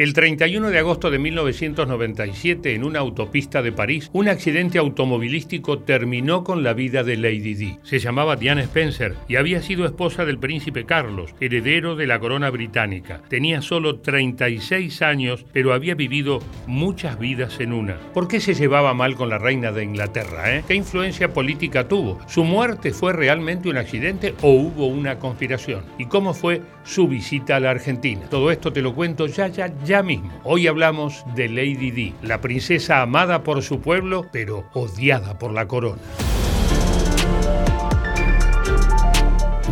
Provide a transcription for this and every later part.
El 31 de agosto de 1997, en una autopista de París, un accidente automovilístico terminó con la vida de Lady Di. Se llamaba Diana Spencer y había sido esposa del príncipe Carlos, heredero de la corona británica. Tenía solo 36 años, pero había vivido muchas vidas en una. ¿Por qué se llevaba mal con la reina de Inglaterra? Eh? ¿Qué influencia política tuvo? ¿Su muerte fue realmente un accidente o hubo una conspiración? ¿Y cómo fue su visita a la Argentina? Todo esto te lo cuento ya, ya, ya mismo. Hoy hablamos de Lady Di, la princesa amada por su pueblo, pero odiada por la corona.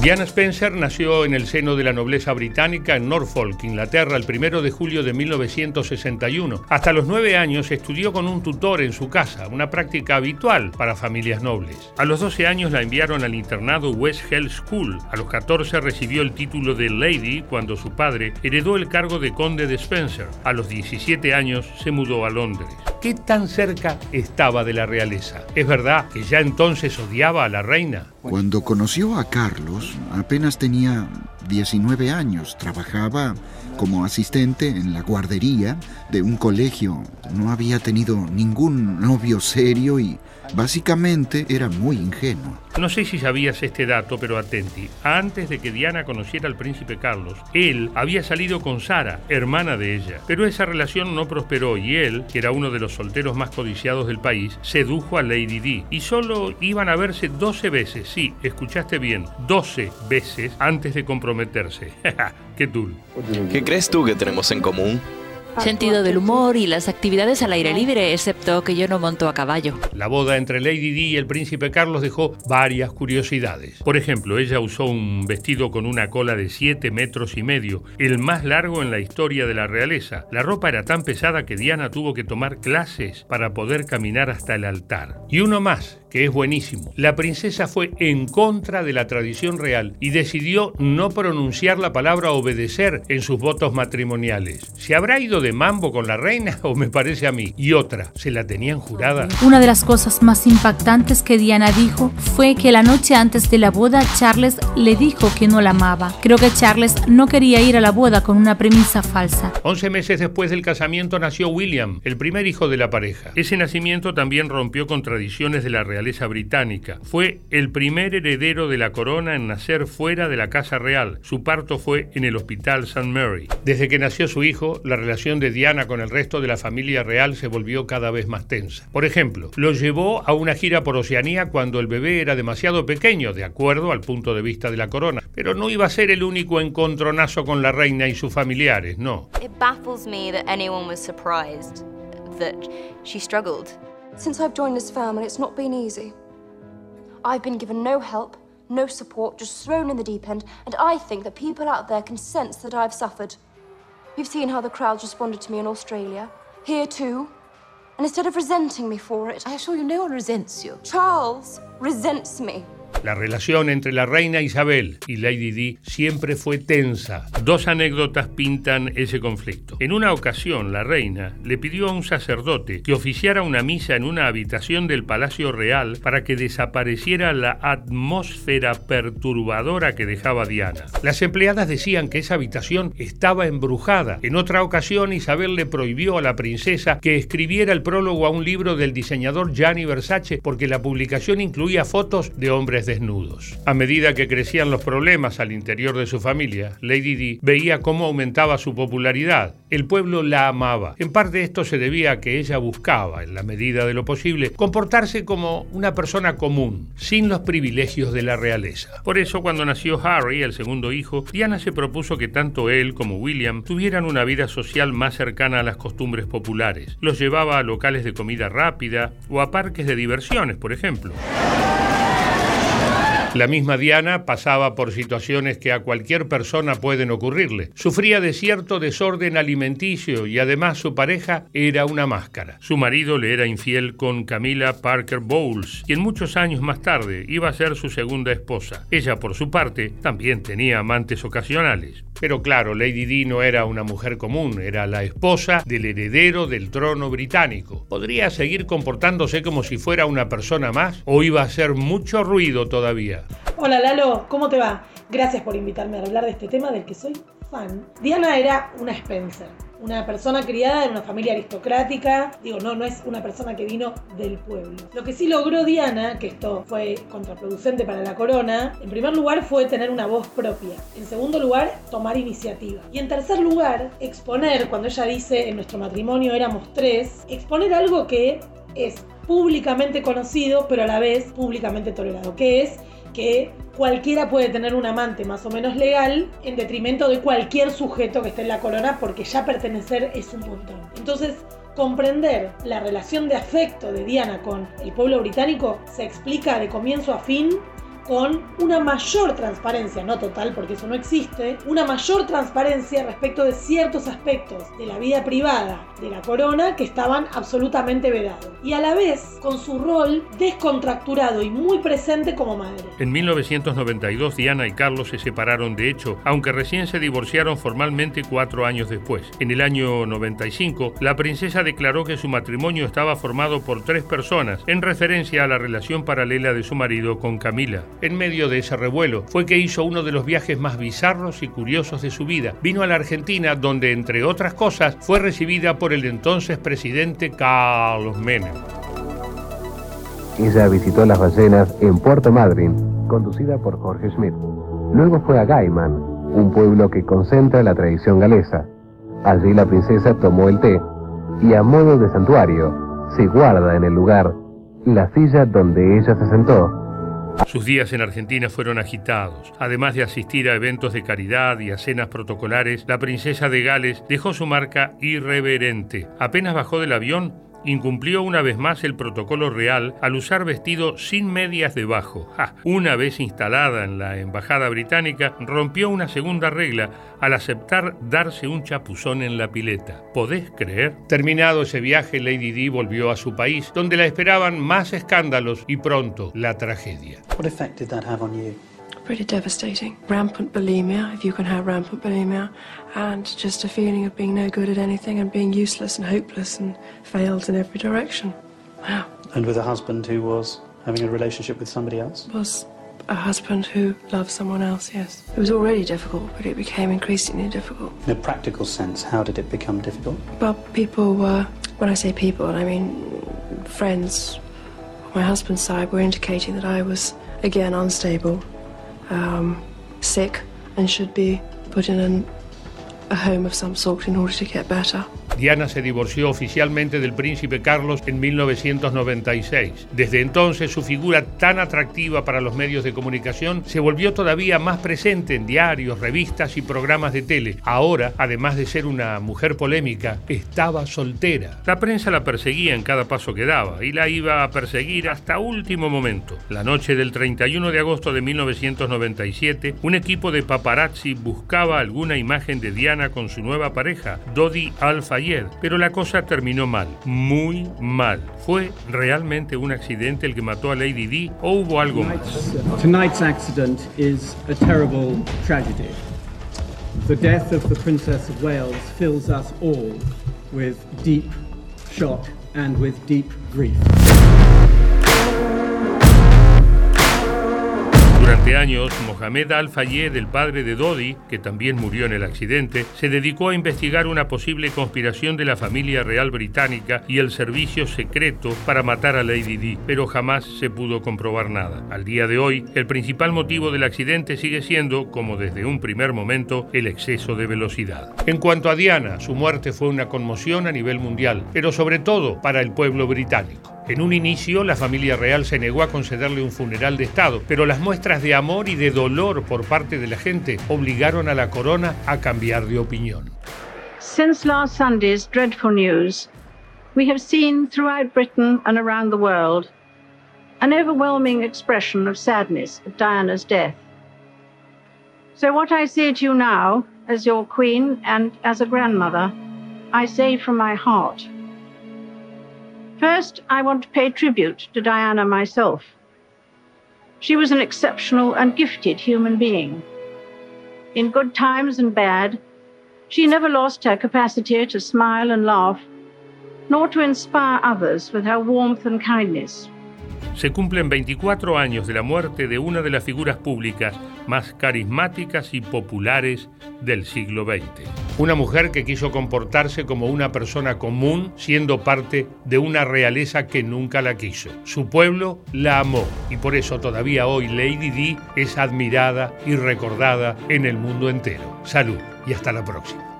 Diana Spencer nació en el seno de la nobleza británica en Norfolk, Inglaterra, el 1 de julio de 1961. Hasta los nueve años estudió con un tutor en su casa, una práctica habitual para familias nobles. A los 12 años la enviaron al internado West Hell School. A los 14 recibió el título de Lady cuando su padre heredó el cargo de conde de Spencer. A los 17 años se mudó a Londres. ¿Qué tan cerca estaba de la realeza? ¿Es verdad que ya entonces odiaba a la reina? Cuando conoció a Carlos, apenas tenía 19 años, trabajaba como asistente en la guardería de un colegio. No había tenido ningún novio serio y básicamente era muy ingenuo. No sé si sabías este dato, pero atenti. Antes de que Diana conociera al príncipe Carlos, él había salido con Sara, hermana de ella. Pero esa relación no prosperó y él, que era uno de los solteros más codiciados del país, sedujo a Lady Di. Y solo iban a verse 12 veces, sí, escuchaste bien, 12 veces antes de comprometerse. ¡Qué tul! ¿Qué crees tú que tenemos en común? Sentido del humor y las actividades al aire libre, excepto que yo no monto a caballo. La boda entre Lady Di y el príncipe Carlos dejó varias curiosidades. Por ejemplo, ella usó un vestido con una cola de 7 metros y medio, el más largo en la historia de la realeza. La ropa era tan pesada que Diana tuvo que tomar clases para poder caminar hasta el altar. Y uno más, que es buenísimo. La princesa fue en contra de la tradición real y decidió no pronunciar la palabra obedecer en sus votos matrimoniales. ¿Se habrá ido de mambo con la reina o me parece a mí? Y otra, ¿se la tenían jurada? Una de las cosas más impactantes que Diana dijo fue que la noche antes de la boda Charles le dijo que no la amaba. Creo que Charles no quería ir a la boda con una premisa falsa. Once meses después del casamiento nació William, el primer hijo de la pareja. Ese nacimiento también rompió con tradiciones de la realeza británica. Fue el primer heredero de la corona en nacer fuera de la Casa Real. Su parto fue en el Hospital St. Mary. Desde que nació su hijo, la relación de Diana con el resto de la familia real se volvió cada vez más tensa. Por ejemplo, lo llevó a una gira por Oceanía cuando el bebé era demasiado pequeño, de acuerdo al punto de vista de la corona. Pero no iba a ser el único encontronazo con la reina y sus familiares, no. It baffles me that anyone was surprised that she struggled. Since I've joined this family, it's not been easy. I've been given no help, no support, just thrown in the deep end, and I think that people out there can sense that I've suffered. You've seen how the crowds responded to me in Australia. Here too. And instead of resenting me for it... I assure you no one resents you. Charles resents me. La relación entre la reina Isabel y Lady Di siempre fue tensa. Dos anécdotas pintan ese conflicto. En una ocasión, la reina le pidió a un sacerdote que oficiara una misa en una habitación del Palacio Real para que desapareciera la atmósfera perturbadora que dejaba Diana. Las empleadas decían que esa habitación estaba embrujada. En otra ocasión, Isabel le prohibió a la princesa que escribiera el prólogo a un libro del diseñador Gianni Versace porque la publicación incluía fotos de hombres desnudos. A medida que crecían los problemas al interior de su familia, Lady Di veía cómo aumentaba su popularidad. El pueblo la amaba. En parte esto se debía a que ella buscaba, en la medida de lo posible, comportarse como una persona común, sin los privilegios de la realeza. Por eso, cuando nació Harry, el segundo hijo, Diana se propuso que tanto él como William tuvieran una vida social más cercana a las costumbres populares. Los llevaba a locales de comida rápida o a parques de diversiones, por ejemplo. La misma Diana pasaba por situaciones que a cualquier persona pueden ocurrirle. Sufría de cierto desorden alimenticio y además su pareja era una máscara. Su marido le era infiel con Camila Parker Bowles, quien muchos años más tarde iba a ser su segunda esposa. Ella, por su parte, también tenía amantes ocasionales. Pero claro, Lady Di no era una mujer común, era la esposa del heredero del trono británico. ¿Podría seguir comportándose como si fuera una persona más o iba a hacer mucho ruido todavía? Hola Lalo, ¿cómo te va? Gracias por invitarme a hablar de este tema del que soy fan. Diana era una Spencer. Una persona criada en una familia aristocrática, digo, no, no es una persona que vino del pueblo. Lo que sí logró Diana, que esto fue contraproducente para la corona, en primer lugar fue tener una voz propia, en segundo lugar tomar iniciativa. Y en tercer lugar exponer, cuando ella dice en nuestro matrimonio éramos tres, exponer algo que es públicamente conocido pero a la vez públicamente tolerado, que es que cualquiera puede tener un amante más o menos legal en detrimento de cualquier sujeto que esté en la corona porque ya pertenecer es un montón. Entonces, comprender la relación de afecto de Diana con el pueblo británico se explica de comienzo a fin con una mayor transparencia, no total porque eso no existe, una mayor transparencia respecto de ciertos aspectos de la vida privada de la corona que estaban absolutamente vedados. Y a la vez con su rol descontracturado y muy presente como madre. En 1992 Diana y Carlos se separaron de hecho, aunque recién se divorciaron formalmente cuatro años después. En el año 95, la princesa declaró que su matrimonio estaba formado por tres personas, en referencia a la relación paralela de su marido con Camila. En medio de ese revuelo fue que hizo uno de los viajes más bizarros y curiosos de su vida. Vino a la Argentina donde, entre otras cosas, fue recibida por el entonces presidente Carlos Menem. Ella visitó las ballenas en Puerto Madryn, conducida por Jorge Schmidt. Luego fue a Gaiman, un pueblo que concentra la tradición galesa. Allí la princesa tomó el té y a modo de santuario se guarda en el lugar la silla donde ella se sentó sus días en Argentina fueron agitados. Además de asistir a eventos de caridad y a cenas protocolares, la princesa de Gales dejó su marca irreverente. Apenas bajó del avión, incumplió una vez más el protocolo real al usar vestido sin medias debajo. Una vez instalada en la embajada británica, rompió una segunda regla al aceptar darse un chapuzón en la pileta. ¿Podés creer? Terminado ese viaje, Lady Di volvió a su país, donde la esperaban más escándalos y pronto la tragedia. Pretty devastating. Rampant bulimia, if you can have rampant bulimia, and just a feeling of being no good at anything and being useless and hopeless and failed in every direction. Wow. And with a husband who was having a relationship with somebody else? Was a husband who loved someone else, yes. It was already difficult, but it became increasingly difficult. In a practical sense, how did it become difficult? Well, people were, when I say people, I mean friends on my husband's side were indicating that I was, again, unstable um, sick and should be put in an, a home of some sort in order to get better. Diana se divorció oficialmente del príncipe Carlos en 1996. Desde entonces su figura tan atractiva para los medios de comunicación se volvió todavía más presente en diarios, revistas y programas de tele. Ahora, además de ser una mujer polémica, estaba soltera. La prensa la perseguía en cada paso que daba y la iba a perseguir hasta último momento. La noche del 31 de agosto de 1997, un equipo de paparazzi buscaba alguna imagen de Diana con su nueva pareja, Dodi Al-Fayed pero la cosa terminó mal, muy mal. ¿Fue realmente un accidente el que mató a Lady Di o hubo algo más? Tonight's accident is a terrible tragedy. The death of the Princess of Wales fills us all with deep shock and with deep grief. Durante años, Mohamed Al-Fayed, el padre de Dodi, que también murió en el accidente, se dedicó a investigar una posible conspiración de la familia real británica y el servicio secreto para matar a Lady Di, pero jamás se pudo comprobar nada. Al día de hoy, el principal motivo del accidente sigue siendo, como desde un primer momento, el exceso de velocidad. En cuanto a Diana, su muerte fue una conmoción a nivel mundial, pero sobre todo para el pueblo británico. En un inicio, la familia real se negó a concederle un funeral de Estado, pero las muestras de amor y de dolor por parte de la gente obligaron a la corona a cambiar de opinión. Since last Sunday's dreadful news, we have seen throughout Britain and around the world an overwhelming expression of sadness at Diana's death. So, what I say to you now, as your queen and as a grandmother, I say from my heart. First, I want to pay tribute to Diana myself. She was an exceptional and gifted human being. In good times and bad, she never lost her capacity to smile and laugh, nor to inspire others with her warmth and kindness. se cumplen 24 años de la muerte de una de las figuras públicas más carismáticas y populares del siglo XX. Una mujer que quiso comportarse como una persona común siendo parte de una realeza que nunca la quiso. Su pueblo la amó y por eso todavía hoy Lady Di es admirada y recordada en el mundo entero. Salud y hasta la próxima.